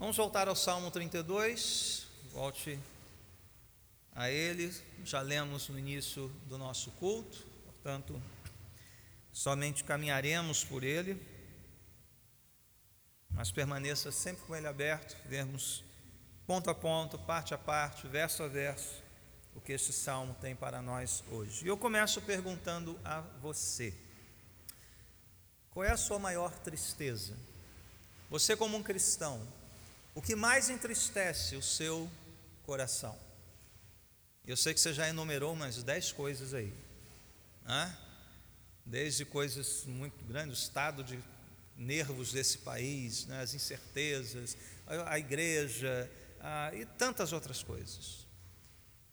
Vamos voltar ao Salmo 32, volte a ele, já lemos no início do nosso culto, portanto, somente caminharemos por ele, mas permaneça sempre com ele aberto, vermos ponto a ponto, parte a parte, verso a verso, o que este salmo tem para nós hoje. E eu começo perguntando a você: qual é a sua maior tristeza? Você, como um cristão, o que mais entristece o seu coração? Eu sei que você já enumerou umas dez coisas aí, né? desde coisas muito grandes, o estado de nervos desse país, né? as incertezas, a, igreja a, e tantas outras coisas.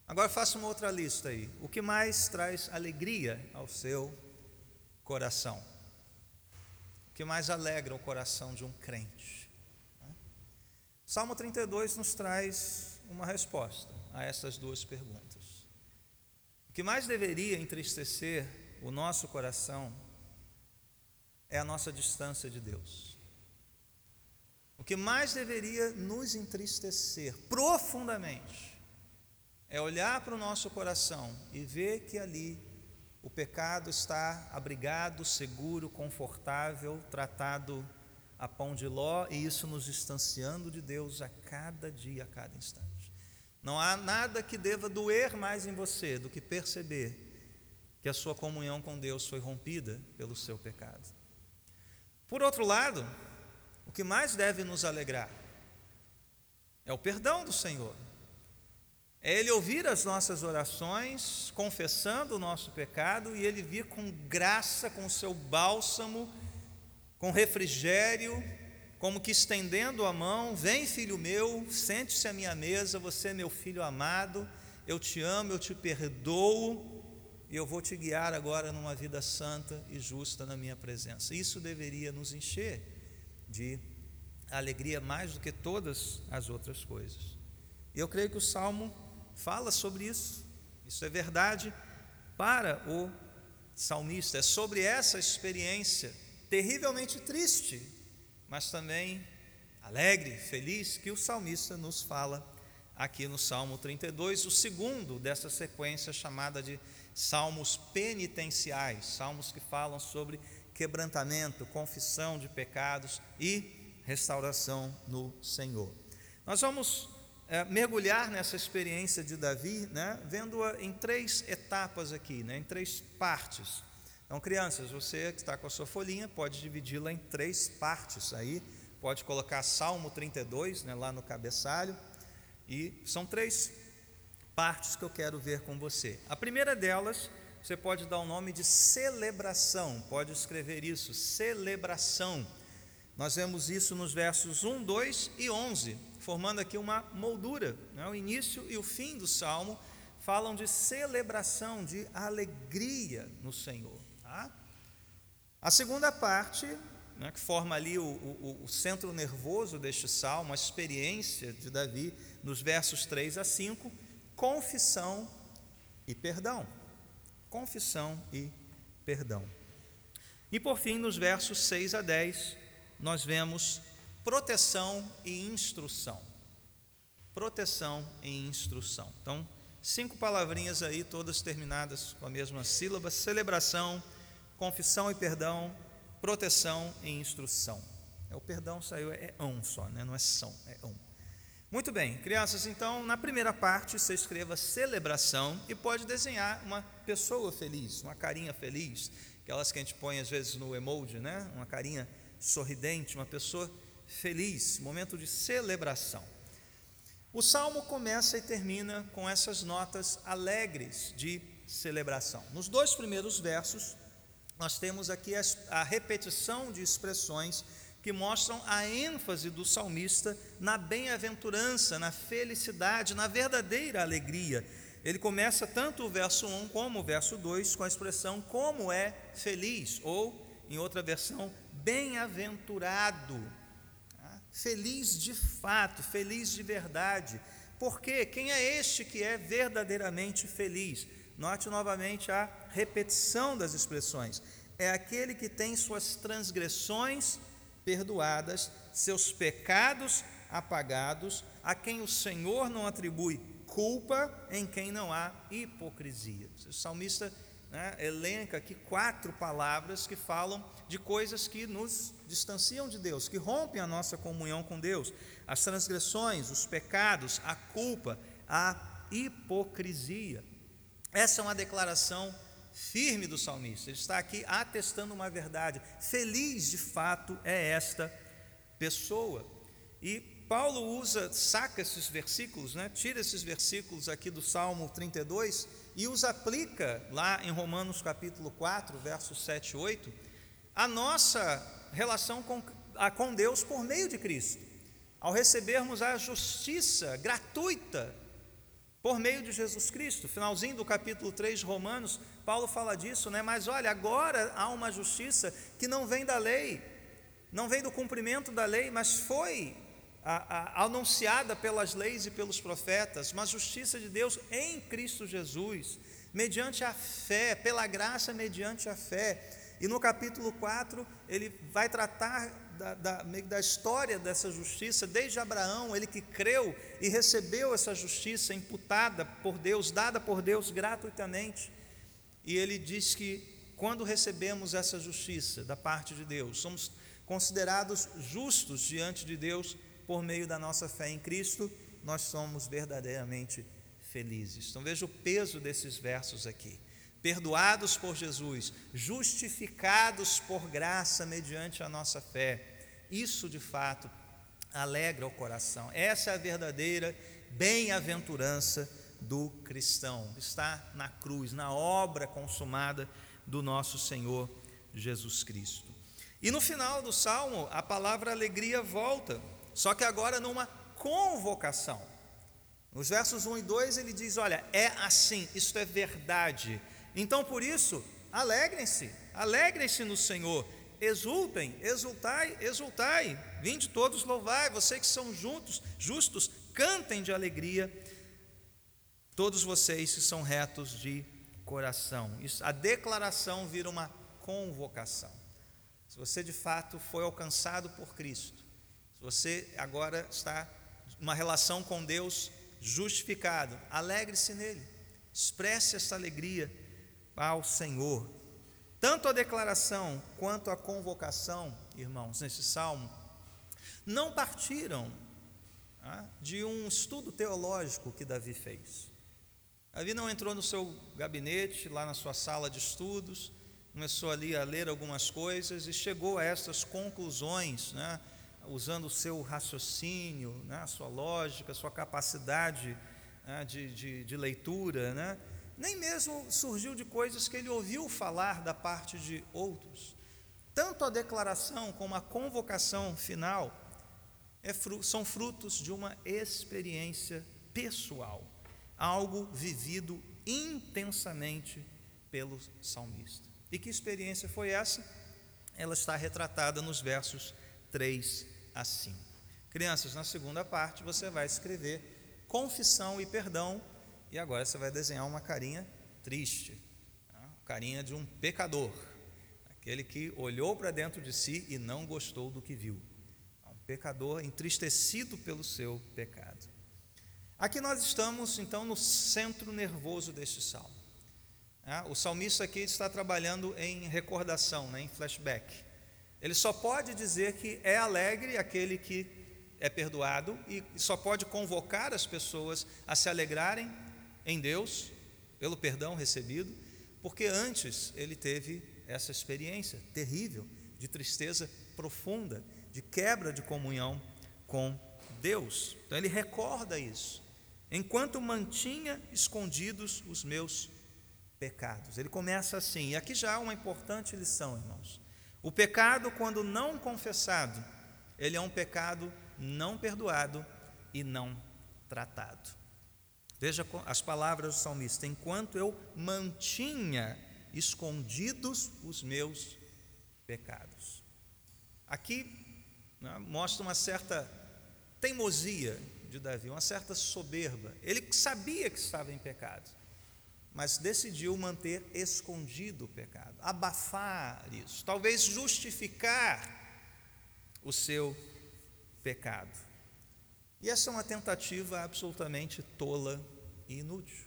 Agora faça uma outra lista aí. O que mais traz alegria ao seu coração? O que mais alegra o coração de um crente? Salmo 32 nos traz uma resposta a essas duas perguntas. O que mais deveria entristecer o nosso coração é a nossa distância de Deus. O que mais deveria nos entristecer profundamente é olhar para o nosso coração e ver que ali o pecado está abrigado, seguro, confortável, tratado a pão de ló, e isso nos distanciando de Deus a cada dia, a cada instante. Não há nada que deva doer mais em você do que perceber que a sua comunhão com Deus foi rompida pelo seu pecado. Por outro lado, o que mais deve nos alegrar é o perdão do Senhor. É Ele ouvir as nossas orações, confessando o nosso pecado, e Ele vir com graça, com o seu bálsamo, com refrigério, como que estendendo a mão: Vem, filho meu, sente-se à minha mesa, você é meu filho amado, eu te amo, eu te perdoo, e eu vou te guiar agora numa vida santa e justa na minha presença. Isso deveria nos encher de alegria mais do que todas as outras coisas. E eu creio que o Salmo fala sobre isso. Isso é verdade para o salmista. É sobre essa experiência terrivelmente triste, mas também alegre, feliz, que o salmista nos fala aqui no Salmo 32, o segundo dessa sequência chamada de salmos penitenciais, salmos que falam sobre quebrantamento, confissão de pecados e restauração no Senhor. Nós vamos é, mergulhar nessa experiência de Davi, né, vendo-a em três etapas aqui, né, em três partes. Então, crianças, você que está com a sua folhinha, pode dividi-la em três partes aí, pode colocar Salmo 32 né, lá no cabeçalho, e são três partes que eu quero ver com você. A primeira delas, você pode dar o nome de celebração, pode escrever isso, celebração. Nós vemos isso nos versos 1, 2 e 11 formando aqui uma moldura. Né? O início e o fim do salmo falam de celebração, de alegria no Senhor. A segunda parte, né, que forma ali o, o, o, centro nervoso deste salmo, a experiência de Davi, nos versos 3 a 5, confissão e perdão. Confissão e perdão. E por fim, nos versos 6 a 10, nós vemos proteção e instrução. Proteção e instrução. Então, cinco palavrinhas aí, todas terminadas com a mesma sílaba: celebração, confissão e perdão, proteção e instrução. É, o perdão saiu, é um só, né? não é são, é um. Muito bem, crianças, então na primeira parte você escreva celebração e pode desenhar uma pessoa feliz, uma carinha feliz, aquelas que a gente põe às vezes no emoji, né? Uma carinha sorridente, uma pessoa feliz, momento de celebração. O salmo começa e termina com essas notas alegres de celebração. Nos dois primeiros versos, nós temos aqui a repetição de expressões que mostram a ênfase do salmista na bem-aventurança, na felicidade, na verdadeira alegria. Ele começa tanto o verso 1 como o verso 2 com a expressão como é feliz, ou, em outra versão, bem-aventurado feliz de fato, feliz de verdade. Porque quem é este que é verdadeiramente feliz? Note novamente a repetição das expressões. É aquele que tem suas transgressões perdoadas, seus pecados apagados, a quem o Senhor não atribui culpa, em quem não há hipocrisia. O salmista né, elenca aqui quatro palavras que falam de coisas que nos distanciam de Deus, que rompem a nossa comunhão com Deus: as transgressões, os pecados, a culpa, a hipocrisia. Essa é uma declaração firme do salmista. Ele está aqui atestando uma verdade. Feliz de fato é esta pessoa. E Paulo usa, saca esses versículos, né? tira esses versículos aqui do Salmo 32 e os aplica lá em Romanos capítulo 4, versos 7 e 8, a nossa relação com, a, com Deus por meio de Cristo. Ao recebermos a justiça gratuita por meio de Jesus Cristo. Finalzinho do capítulo 3 de Romanos, Paulo fala disso, né? Mas olha, agora há uma justiça que não vem da lei, não vem do cumprimento da lei, mas foi a, a, anunciada pelas leis e pelos profetas, uma justiça de Deus em Cristo Jesus, mediante a fé, pela graça mediante a fé. E no capítulo 4, ele vai tratar da, da, da, história dessa justiça, desde Abraão, ele que creu e recebeu essa justiça imputada por Deus, dada por Deus gratuitamente. E ele diz que quando recebemos essa justiça da parte de Deus, somos considerados justos diante de Deus por meio da nossa fé em Cristo, nós somos verdadeiramente felizes. Então veja o peso desses versos aqui. Perdoados por Jesus, justificados por graça mediante a nossa fé. Isso de fato alegra o coração. Essa é a verdadeira bem-aventurança do cristão. Está na cruz, na obra consumada do nosso Senhor Jesus Cristo. E no final do salmo, a palavra alegria volta só que agora numa convocação. Nos versos 1 e 2 ele diz: Olha, é assim, isto é verdade. Então por isso, alegrem-se, alegrem-se no Senhor, exultem, exultai, exultai, vinde todos louvai, vocês que são juntos, justos, cantem de alegria, todos vocês que são retos de coração. Isso, a declaração vira uma convocação. Se você de fato foi alcançado por Cristo, você agora está numa relação com Deus justificado. Alegre-se nele. Expresse essa alegria ao Senhor. Tanto a declaração quanto a convocação, irmãos, nesse salmo, não partiram ah, de um estudo teológico que Davi fez. Davi não entrou no seu gabinete, lá na sua sala de estudos, começou ali a ler algumas coisas e chegou a essas conclusões, né? usando o seu raciocínio, né, a sua lógica, a sua capacidade né, de, de, de, leitura, né, nem mesmo surgiu de coisas que ele ouviu falar da parte de outros. Tanto a declaração como a convocação final é, são frutos de uma experiência pessoal, algo vivido intensamente pelo salmista. E que experiência foi essa? Ela está retratada nos versos 3 assim. Crianças, na segunda parte você vai escrever confissão e perdão, e agora você vai desenhar uma carinha triste, tá? carinha de um pecador, aquele que olhou para dentro de si e não gostou do que viu. Um pecador entristecido pelo seu pecado. Aqui nós estamos então no centro nervoso deste salmo. Tá? O salmista aqui está trabalhando em recordação, né, em flashback. Ele só pode dizer que é alegre aquele que é perdoado e só pode convocar as pessoas a se alegrarem em Deus pelo perdão recebido, porque antes ele teve essa experiência terrível de tristeza profunda, de quebra de comunhão com Deus. Então ele recorda isso. Enquanto mantinha escondidos os meus pecados. Ele começa assim, e aqui já há uma importante lição, irmãos. O pecado, quando não confessado, ele é um pecado não perdoado e não tratado. Veja as palavras do salmista: enquanto eu mantinha escondidos os meus pecados. Aqui né, mostra uma certa teimosia de Davi, uma certa soberba. Ele sabia que estava em pecado, mas decidiu manter escondido o pecado, abafar isso, talvez justificar o seu pecado. E essa é uma tentativa absolutamente tola e inútil.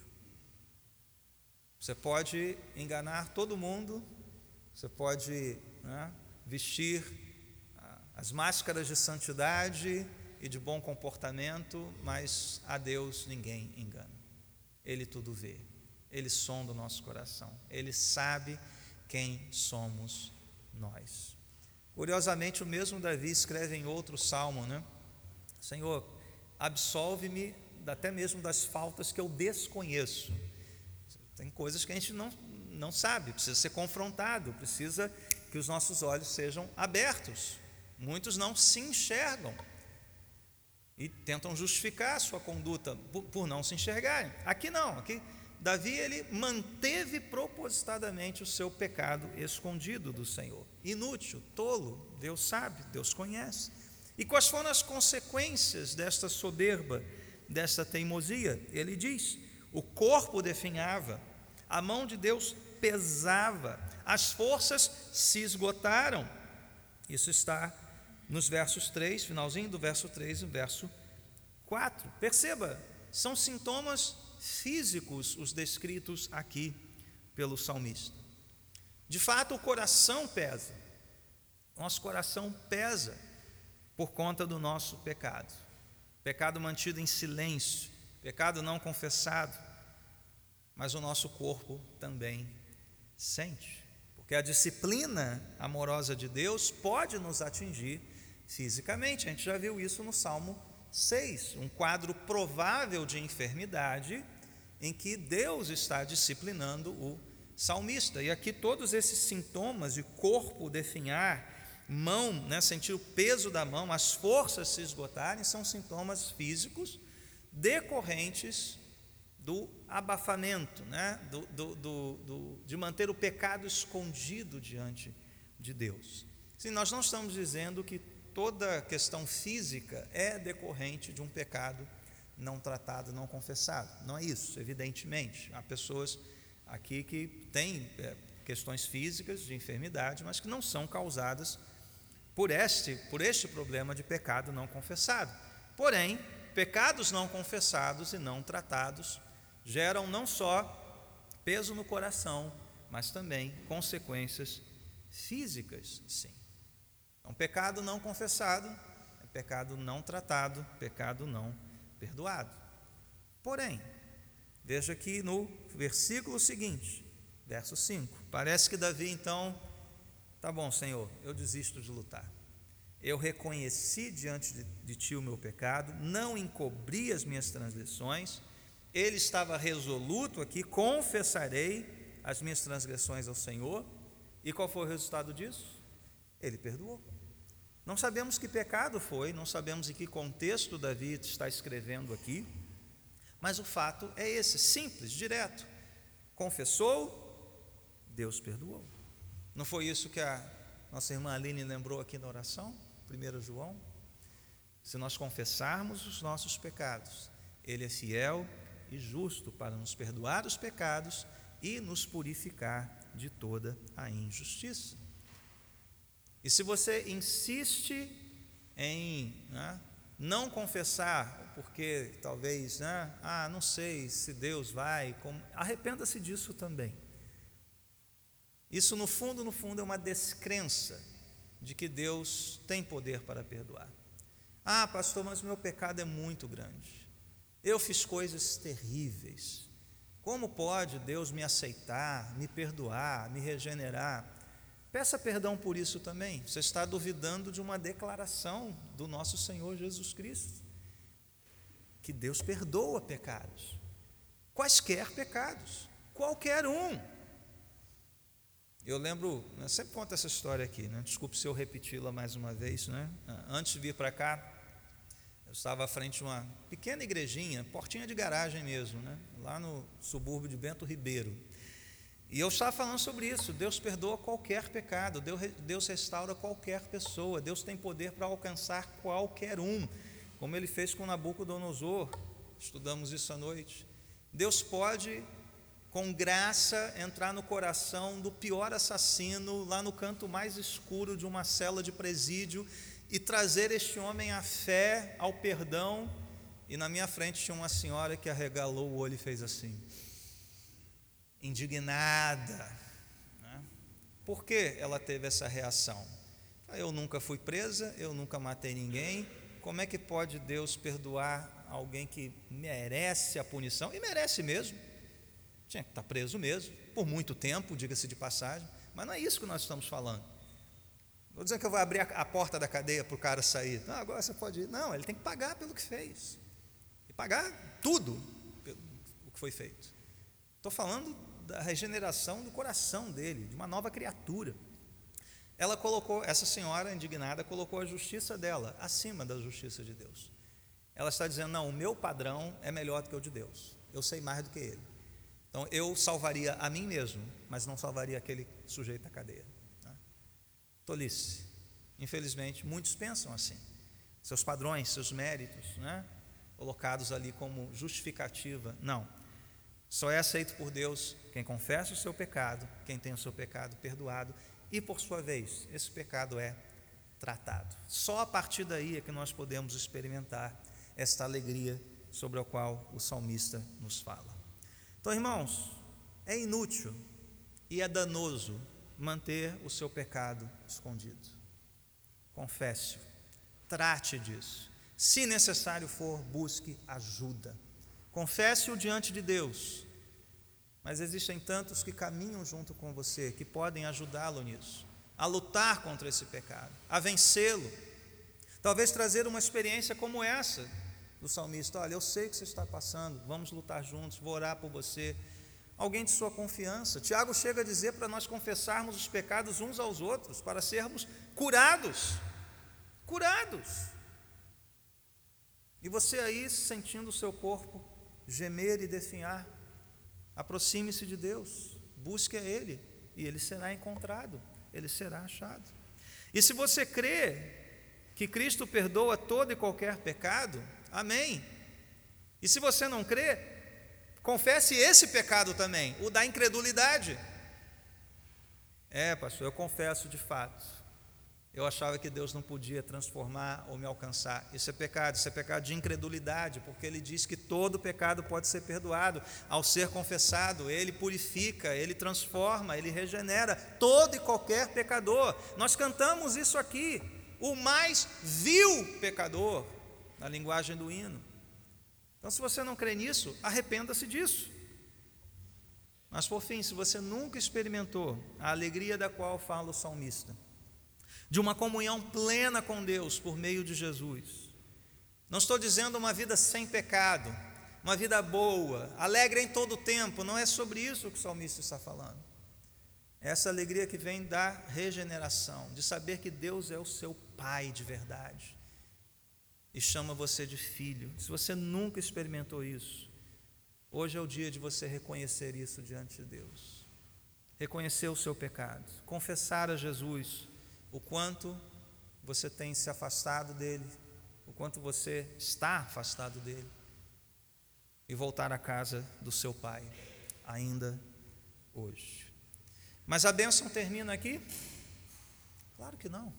Você pode enganar todo mundo, você pode né, vestir ah, as máscaras de santidade e de bom comportamento, mas a Deus ninguém engana. Ele tudo vê, ele sonda o nosso coração, ele sabe quem somos nós. Curiosamente, o mesmo Davi escreve em outro salmo, né? Senhor, absolve-me até mesmo das faltas que eu desconheço. Tem coisas que a gente não, não sabe, precisa ser confrontado, precisa que os nossos olhos sejam abertos. Muitos não se enxergam e tentam justificar a sua conduta por, por não se enxergarem. Aqui não, aqui Davi ele manteve propositadamente o seu pecado escondido do Senhor. Inútil, tolo, Deus sabe, Deus conhece. E quais foram as consequências desta soberba, desta teimosia? Ele diz: o corpo definhava, a mão de Deus pesava, as forças se esgotaram. Isso está nos versos 3, finalzinho do verso 3 e verso 4. Perceba, são sintomas físicos os descritos aqui pelo salmista. De fato, o coração pesa. Nosso coração pesa por conta do nosso pecado. Pecado mantido em silêncio, pecado não confessado mas o nosso corpo também sente. Porque a disciplina amorosa de Deus pode nos atingir fisicamente. A gente já viu isso no Salmo 6, um quadro provável de enfermidade em que Deus está disciplinando o salmista. E aqui todos esses sintomas de corpo definhar, mão, né, sentir o peso da mão, as forças se esgotarem, são sintomas físicos decorrentes do abafamento, né? do, do, do, do, de manter o pecado escondido diante de Deus. Sim, nós não estamos dizendo que toda questão física é decorrente de um pecado não tratado, não confessado. Não é isso, evidentemente. Há pessoas aqui que têm é, questões físicas de enfermidade, mas que não são causadas por este, por este problema de pecado não confessado. Porém, pecados não confessados e não tratados geram não só peso no coração, mas também consequências físicas, sim. Então, pecado não confessado é pecado não tratado, pecado não perdoado. Porém, veja aqui no versículo seguinte, verso 5. Parece que Davi então, tá bom, Senhor, eu desisto de lutar. Eu reconheci diante de, de ti o meu pecado, não encobri as minhas transgressões ele estava resoluto aqui: confessarei as minhas transgressões ao Senhor. E qual foi o resultado disso? Ele perdoou. Não sabemos que pecado foi, não sabemos em que contexto Davi está escrevendo aqui, mas o fato é esse, simples, direto. Confessou, Deus perdoou. Não foi isso que a nossa irmã Aline lembrou aqui na oração, 1 João? Se nós confessarmos os nossos pecados, Ele é fiel e justo para nos perdoar os pecados e nos purificar de toda a injustiça. E se você insiste em né, não confessar, porque talvez, né, ah, não sei se Deus vai, arrependa-se disso também. Isso, no fundo, no fundo, é uma descrença de que Deus tem poder para perdoar. Ah, pastor, mas o meu pecado é muito grande. Eu fiz coisas terríveis. Como pode Deus me aceitar, me perdoar, me regenerar? Peça perdão por isso também. Você está duvidando de uma declaração do nosso Senhor Jesus Cristo, que Deus perdoa pecados, quaisquer pecados, qualquer um. Eu lembro, né, sempre conto essa história aqui, né? desculpe se eu repeti-la mais uma vez. Né? Antes de vir para cá, eu estava à frente de uma pequena igrejinha, portinha de garagem mesmo, né? lá no subúrbio de Bento Ribeiro. E eu estava falando sobre isso. Deus perdoa qualquer pecado, Deus restaura qualquer pessoa, Deus tem poder para alcançar qualquer um, como ele fez com Nabucodonosor. Estudamos isso à noite. Deus pode, com graça, entrar no coração do pior assassino, lá no canto mais escuro de uma cela de presídio, e trazer este homem à fé, ao perdão e na minha frente tinha uma senhora que arregalou o olho e fez assim, indignada. Né? Por que ela teve essa reação? Eu nunca fui presa, eu nunca matei ninguém. Como é que pode Deus perdoar alguém que merece a punição? E merece mesmo. Tinha que estar preso mesmo, por muito tempo, diga-se de passagem. Mas não é isso que nós estamos falando. Vou dizer que eu vou abrir a, porta da cadeia para o cara sair. Não, agora você pode ir. Não, ele tem que pagar pelo que fez. E pagar tudo pelo que foi feito. Estou falando da regeneração do coração dele, de uma nova criatura. Ela colocou, essa senhora indignada, colocou a justiça dela acima da justiça de Deus. Ela está dizendo: não, o meu padrão é melhor do que o de Deus. Eu sei mais do que ele. Então eu salvaria a mim mesmo, mas não salvaria aquele sujeito à cadeia. Né? Tolice. Infelizmente, muitos pensam assim. Seus padrões, seus méritos, né? colocados ali como justificativa. Não. Só é aceito por Deus quem confessa o seu pecado, quem tem o seu pecado perdoado e, por sua vez, esse pecado é tratado. Só a partir daí é que nós podemos experimentar esta alegria sobre a qual o salmista nos fala. Então, irmãos, é inútil e é danoso manter o seu pecado escondido. Confesse-o, trate disso. Se necessário for, busque ajuda. Confesse-o diante de Deus. Mas existem tantos que caminham junto com você, que podem ajudá-lo nisso, a lutar contra esse pecado, a vencê-lo. Talvez trazer uma experiência como essa, do salmista: Olha, eu sei que você está passando, vamos lutar juntos, vou orar por você. Alguém de sua confiança. Tiago chega a dizer para nós confessarmos os pecados uns aos outros, para sermos curados. Curados. E você aí sentindo o seu corpo gemer e definhar, aproxime-se de Deus, busque a Ele, e Ele será encontrado, Ele será achado. E se você crê que Cristo perdoa todo e qualquer pecado, Amém. E se você não crê, confesse esse pecado também, o da incredulidade. É, pastor, eu confesso de fato. Eu achava que Deus não podia transformar ou me alcançar. Isso é pecado, isso é pecado de incredulidade, porque ele diz que todo pecado pode ser perdoado ao ser confessado. Ele purifica, ele transforma, ele regenera todo e qualquer pecador. Nós cantamos isso aqui. O mais vil pecador na linguagem do hino. Então, se você não crê nisso, arrependa-se disso. Mas, por fim, se você nunca experimentou a alegria da qual fala o salmista, de uma comunhão plena com Deus por meio de Jesus, não estou dizendo uma vida sem pecado, uma vida boa, alegre em todo o tempo, não é sobre isso que o salmista está falando. É essa alegria que vem da regeneração, de saber que Deus é o seu Pai de verdade e chama você de filho. Se você nunca experimentou isso, hoje é o dia de você reconhecer isso diante de Deus. Reconhecer o seu pecado, confessar a Jesus o quanto você tem se afastado dele, o quanto você está afastado dele, e voltar à casa do seu Pai, ainda hoje. Mas a bênção termina aqui? Claro que não.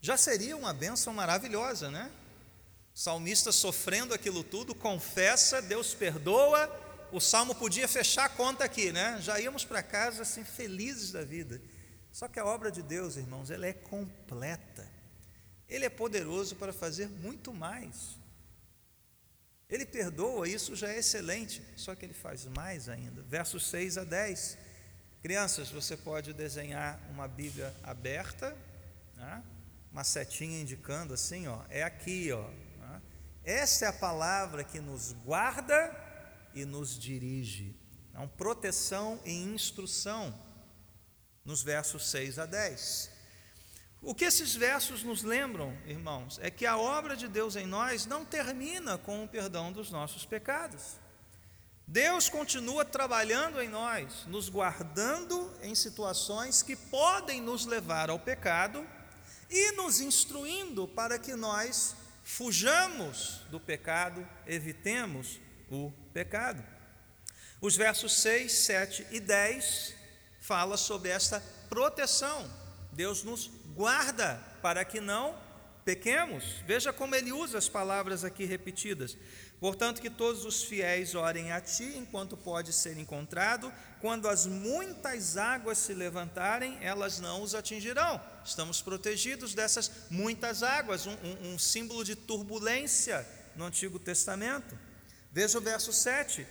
Já seria uma bênção maravilhosa, né? Salmista sofrendo aquilo tudo, confessa, Deus perdoa. O salmo podia fechar a conta aqui, né? Já íamos para casa assim felizes da vida. Só que a obra de Deus, irmãos, ela é completa. Ele é poderoso para fazer muito mais. Ele perdoa, isso já é excelente, só que ele faz mais ainda. Versos 6 a 10. Crianças, você pode desenhar uma Bíblia aberta, né? uma setinha indicando assim, ó, é aqui, ó, essa é a palavra que nos guarda e nos dirige. Então, proteção e instrução, nos versos 6 a 10. O que esses versos nos lembram, irmãos, é que a obra de Deus em nós não termina com o perdão dos nossos pecados. Deus continua trabalhando em nós, nos guardando em situações que podem nos levar ao pecado e nos instruindo para que nós fujamos do pecado, evitemos o pecado. Os versos 6, 7 e 10 fala sobre esta proteção. Deus nos guarda para que não pequemos. Veja como ele usa as palavras aqui repetidas. Portanto, que todos os fiéis orem a ti enquanto pode ser encontrado. Quando as muitas águas se levantarem, elas não os atingirão. Estamos protegidos dessas muitas águas, um, um, um símbolo de turbulência no Antigo Testamento. Veja o verso 7,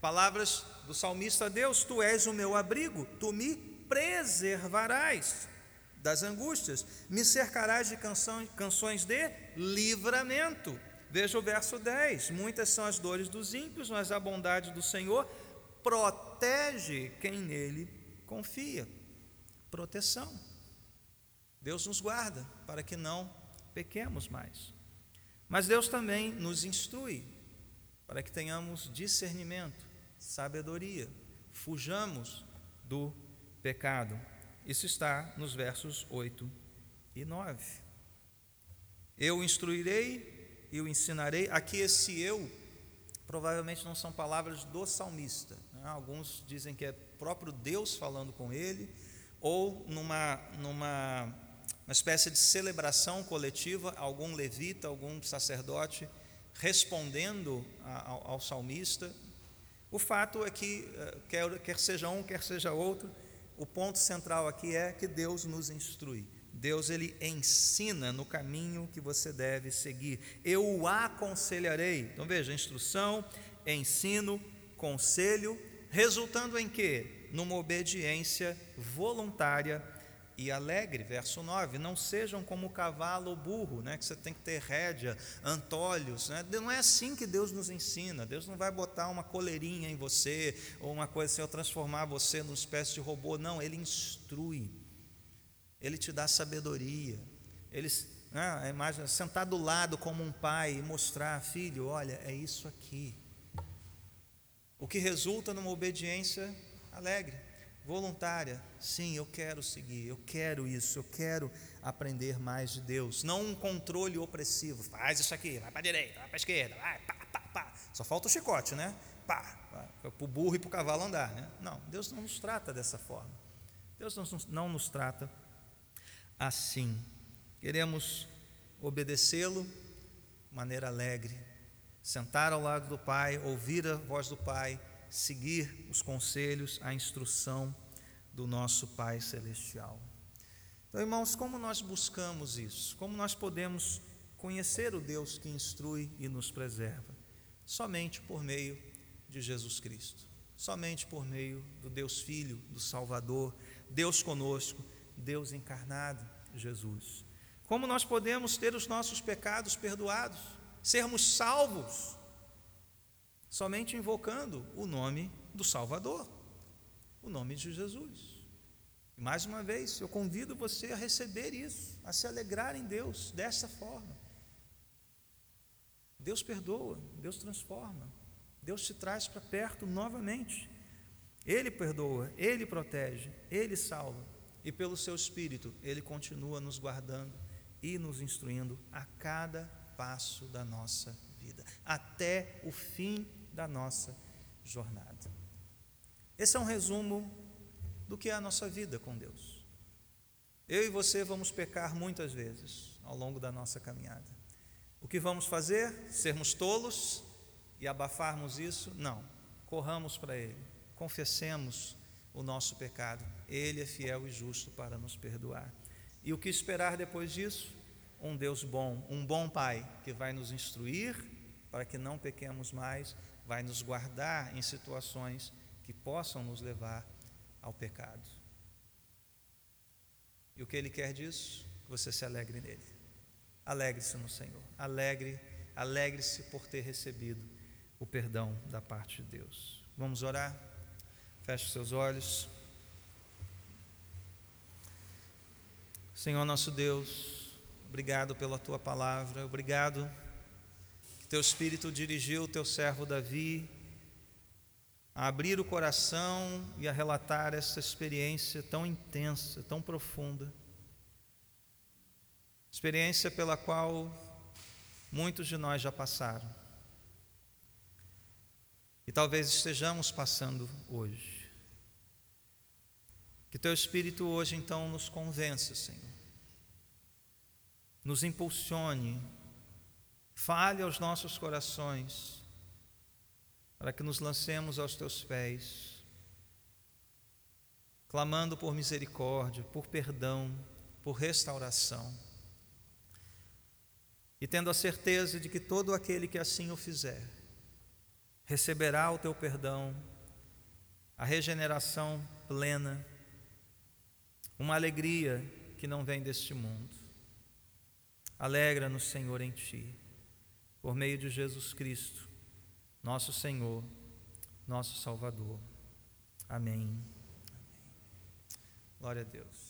palavras do salmista a Deus: Tu és o meu abrigo, tu me preservarás das angústias, me cercarás de canções de livramento. Veja o verso 10: Muitas são as dores dos ímpios, mas a bondade do Senhor protege quem nele confia. Proteção. Deus nos guarda para que não pequemos mais. Mas Deus também nos instrui para que tenhamos discernimento, sabedoria, fujamos do pecado. Isso está nos versos 8 e 9. Eu instruirei e o ensinarei. Aqui, esse eu, provavelmente não são palavras do salmista. Né? Alguns dizem que é próprio Deus falando com ele, ou numa, numa uma espécie de celebração coletiva, algum levita, algum sacerdote respondendo ao, ao salmista. O fato é que, eh, quer, quer seja um, quer seja outro, o ponto central aqui é que Deus nos instrui. Deus ele ensina no caminho que você deve seguir. Eu o aconselharei. Então veja, instrução, ensino, conselho, resultando em quê? Numa obediência voluntária e alegre, verso 9, não sejam como cavalo ou burro, né, que você tem que ter rédea, antolhos, né, não é assim que Deus nos ensina, Deus não vai botar uma coleirinha em você, ou uma coisa assim, ou transformar você numa espécie de robô, não, Ele instrui, Ele te dá sabedoria, Ele, né, a imagem, sentar do lado como um pai e mostrar, filho, olha, é isso aqui, o que resulta numa obediência alegre, voluntária. Sim, eu quero seguir, eu quero isso, eu quero aprender mais de Deus. Não um controle opressivo. Faz isso aqui, vai para a direita, vai para a esquerda, vai, pá, pá, pá. Só falta o chicote, né? Pá, para o burro e para o cavalo andar, né? Não, Deus não nos trata dessa forma. Deus não nos trata assim. Queremos obedecê-lo de maneira alegre, sentar ao lado do Pai, ouvir a voz do Pai seguir os conselhos, a instrução do nosso Pai Celestial. Então, irmãos, como nós buscamos isso? Como nós podemos conhecer o Deus que instrui e nos preserva? Somente por meio de Jesus Cristo, somente por meio do Deus Filho, do Salvador, Deus conosco, Deus encarnado, Jesus. Como nós podemos ter os nossos pecados perdoados, sermos salvos somente invocando o nome do Salvador, o nome de Jesus. E mais uma vez, eu convido você a receber isso, a se alegrar em Deus dessa forma. Deus perdoa, Deus transforma, Deus te traz para perto novamente. Ele perdoa, Ele protege, Ele salva, e pelo Seu Espírito, Ele continua nos guardando e nos instruindo a cada passo da nossa vida, até o fim da nossa jornada. Esse é um resumo do que é a nossa vida com Deus. Eu e você vamos pecar muitas vezes ao longo da nossa caminhada. O que vamos fazer? Sermos tolos e abafarmos isso? Não. Corramos para Ele, confessemos o nosso pecado. Ele é fiel e justo para nos perdoar. E o que esperar depois disso? Um Deus bom, um bom Pai que vai nos instruir para que não pequemos mais, vai nos guardar em situações que possam nos levar ao pecado. E o que ele quer disso? Que você se alegre nele. Alegre-se no Senhor. Alegre, alegre-se por ter recebido o perdão da parte de Deus. Vamos orar? Feche seus olhos. Senhor nosso Deus, obrigado pela tua palavra, obrigado teu Espírito dirigiu o teu servo Davi a abrir o coração e a relatar essa experiência tão intensa, tão profunda. Experiência pela qual muitos de nós já passaram. E talvez estejamos passando hoje. Que teu Espírito hoje então nos convença, Senhor. nos impulsione, fale aos nossos corações, para que nos lancemos aos teus pés, clamando por misericórdia, por perdão, por restauração. E tendo a certeza de que todo aquele que assim o fizer, receberá o teu perdão, a regeneração plena, uma alegria que não vem deste mundo. Alegra-nos, Senhor, em Ti, por meio de Jesus Cristo, nosso Senhor, nosso Salvador. Amém. Glória a Deus.